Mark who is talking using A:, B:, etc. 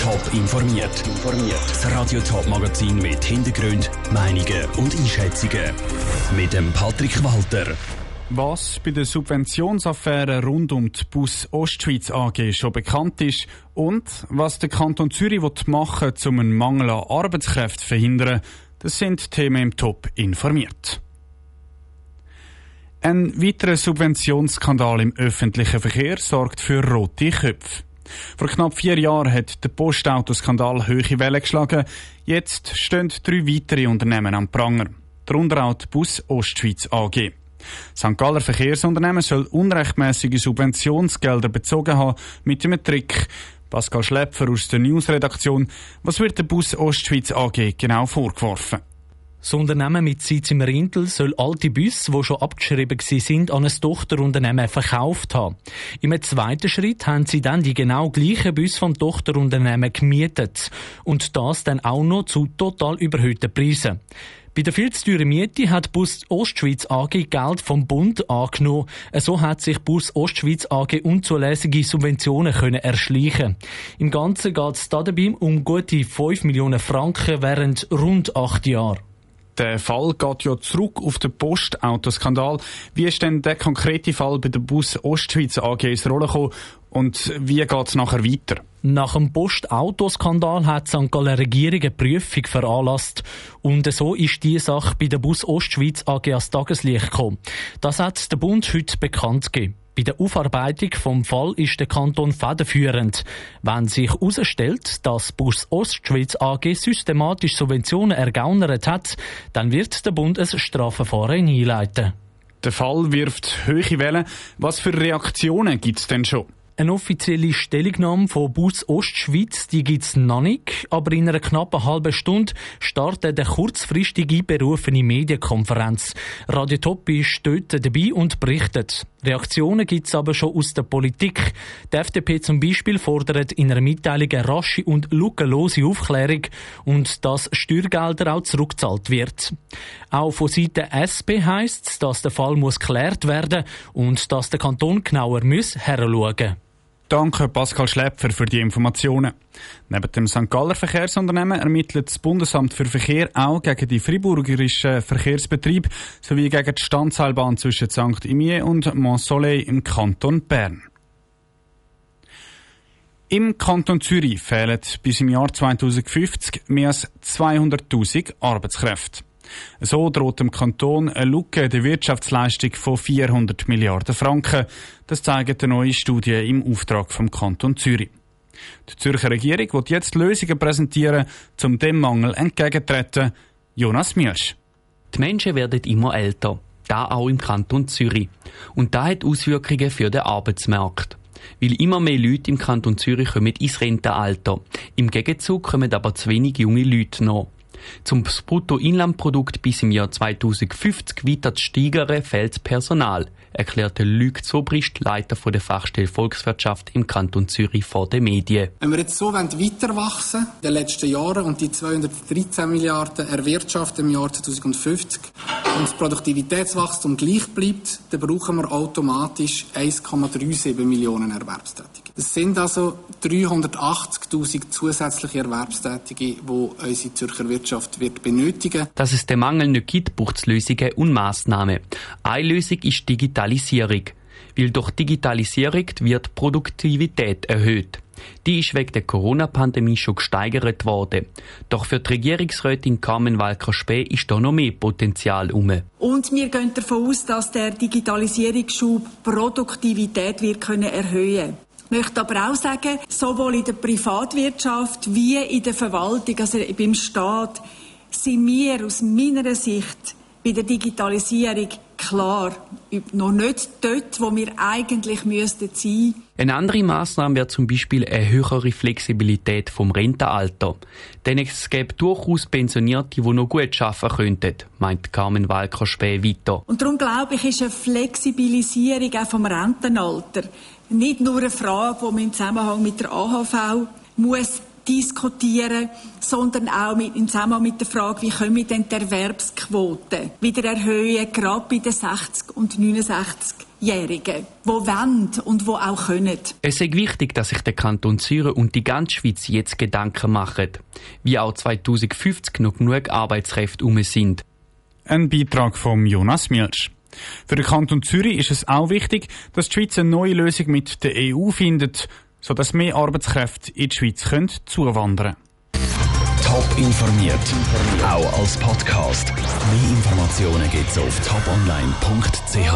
A: Top informiert. Das Radio Top Magazin mit Hintergrund, Meinungen und Einschätzungen mit dem Patrick Walter.
B: Was bei der Subventionsaffäre rund um die Bus Ostschweiz AG schon bekannt ist und was der Kanton Zürich machen will, um einen Mangel an Arbeitskräften zu verhindern, das sind Themen im Top informiert. Ein weiterer Subventionsskandal im öffentlichen Verkehr sorgt für rote Köpfe. Vor knapp vier Jahren hat der Postautoskandal hohe Wellen geschlagen. Jetzt stehen drei weitere Unternehmen am Pranger. Darunter auch die Bus Ostschweiz AG. St. Galler Verkehrsunternehmen soll unrechtmäßige Subventionsgelder bezogen haben mit einem Trick. Pascal Schlepfer aus der Newsredaktion. Was wird der Bus Ostschweiz AG genau vorgeworfen?
C: Das Unternehmen mit Sitz im Rintel soll alte Busse, die schon abgeschrieben sind, an ein Tochterunternehmen verkauft haben. Im zweiten Schritt haben sie dann die genau gleichen Busse vom Tochterunternehmen gemietet. Und das dann auch noch zu total überhöhten Preisen. Bei der viel zu teuren Miete hat Bus Ostschweiz AG Geld vom Bund angenommen. So hat sich Bus Ostschweiz AG unzulässige Subventionen können erschleichen. Im Ganzen geht es dabei um gute 5 Millionen Franken während rund acht Jahren.
B: Der Fall geht ja zurück auf den Postautoskandal. Wie ist denn der konkrete Fall bei der Bus Ostschweiz AG ins Rollen gekommen und wie geht es nachher weiter?
C: Nach dem Postautoskandal hat die St. Gallen Regierung eine Prüfung veranlasst. Und so ist die Sache bei der Bus Ostschweiz AG als Tageslicht gekommen. Das hat der Bund heute bekannt gegeben. Bei der Aufarbeitung vom Fall ist der Kanton federführend. Wenn sich herausstellt, dass Bus Ostschweiz AG systematisch Subventionen ergaunert hat, dann wird der Bund ein Strafverfahren einleiten.
B: Der Fall wirft hohe Wellen. Was für Reaktionen gibt es denn schon?
C: Eine offizielle Stellungnahme von Bus Ostschweiz, die gibt's noch nicht, aber in einer knappen halben Stunde startet eine kurzfristige berufene Medienkonferenz. Radio Top ist dort dabei und berichtet. Reaktionen gibt's aber schon aus der Politik. Die FDP zum Beispiel fordert in einer Mitteilung eine rasche und lückenlose Aufklärung und dass Steuergelder auch zurückgezahlt wird. Auch von Seiten SP heisst es, dass der Fall muss geklärt werden und dass der Kanton genauer muss heranschauen
B: Danke Pascal Schläpfer für die Informationen. Neben dem St. Galler Verkehrsunternehmen ermittelt das Bundesamt für Verkehr auch gegen die friburgerischen Verkehrsbetriebe sowie gegen die Standseilbahn zwischen St. Imier und Mont-Soleil im Kanton Bern. Im Kanton Zürich fehlen bis im Jahr 2050 mehr als 200.000 Arbeitskräfte. So droht dem Kanton eine Lücke der Wirtschaftsleistung von 400 Milliarden Franken. Das zeigt eine neue Studie im Auftrag vom Kanton Zürich. Die Zürcher Regierung wird jetzt Lösungen präsentieren, um dem Mangel entgegenzutreten. Jonas Mielsch.
D: Die Menschen werden immer älter. Da auch im Kanton Zürich. Und da hat Auswirkungen für den Arbeitsmarkt. Weil immer mehr Leute im Kanton Zürich kommen ins Rentenalter. Im Gegenzug kommen aber zu wenig junge Leute noch. Zum Bruttoinlandprodukt bis im Jahr 2050 weiter zu steigern, fehlt Personal, erklärte Luc Zobrist, Leiter der Fachstelle Volkswirtschaft im Kanton Zürich vor den Medien.
E: Wenn wir jetzt so weiter wachsen in den letzten Jahren und die 213 Milliarden erwirtschaften im Jahr 2050 und das Produktivitätswachstum gleich bleibt, dann brauchen wir automatisch 1,37 Millionen Erwerbstätige. Es sind also 380.000 zusätzliche Erwerbstätige, die unsere Zürcher Wirtschaft wird benötigen.
D: Dass es den Mangel nicht gibt, braucht es Lösungen und Massnahmen. Eine Lösung ist Digitalisierung. Weil durch Digitalisierung wird Produktivität erhöht. Die ist wegen der Corona-Pandemie schon gesteigert worden. Doch für die Regierungsrätin Carmen Walker-Späh ist da noch mehr Potenzial um.
F: Und wir gehen davon aus, dass der Digitalisierungsschub Produktivität wird können erhöhen ich möchte aber auch sagen, sowohl in der Privatwirtschaft wie in der Verwaltung, also beim Staat, sind wir aus meiner Sicht bei der Digitalisierung klar noch nicht dort, wo wir eigentlich müssten sein.
D: Eine andere Maßnahme wäre zum Beispiel eine höhere Flexibilität vom Rentenalter. Denn es gäbe durchaus Pensionierte, die noch gut arbeiten könnten, meint Carmen Walker späh weiter.
F: Und darum glaube ich, ist eine Flexibilisierung auch vom Rentenalter nicht nur eine Frage, die man im Zusammenhang mit der AHV muss diskutieren, sondern auch mit, im Zusammenhang mit der Frage, wie können wir denn die Erwerbsquote wieder erhöhen, gerade bei den 60- und 69 Jährigen, die wollen und die auch können.
D: Es ist wichtig, dass sich der Kanton Zürich und die ganze Schweiz jetzt Gedanken machen, wie auch 2050 noch genug Arbeitskräfte um sind.
B: Ein Beitrag von Jonas Milch. Für den Kanton Zürich ist es auch wichtig, dass die Schweiz eine neue Lösung mit der EU findet, sodass mehr Arbeitskräfte in die Schweiz können zuwandern
A: Top informiert, auch als Podcast. Mehr Informationen gibt's auf toponline.ch.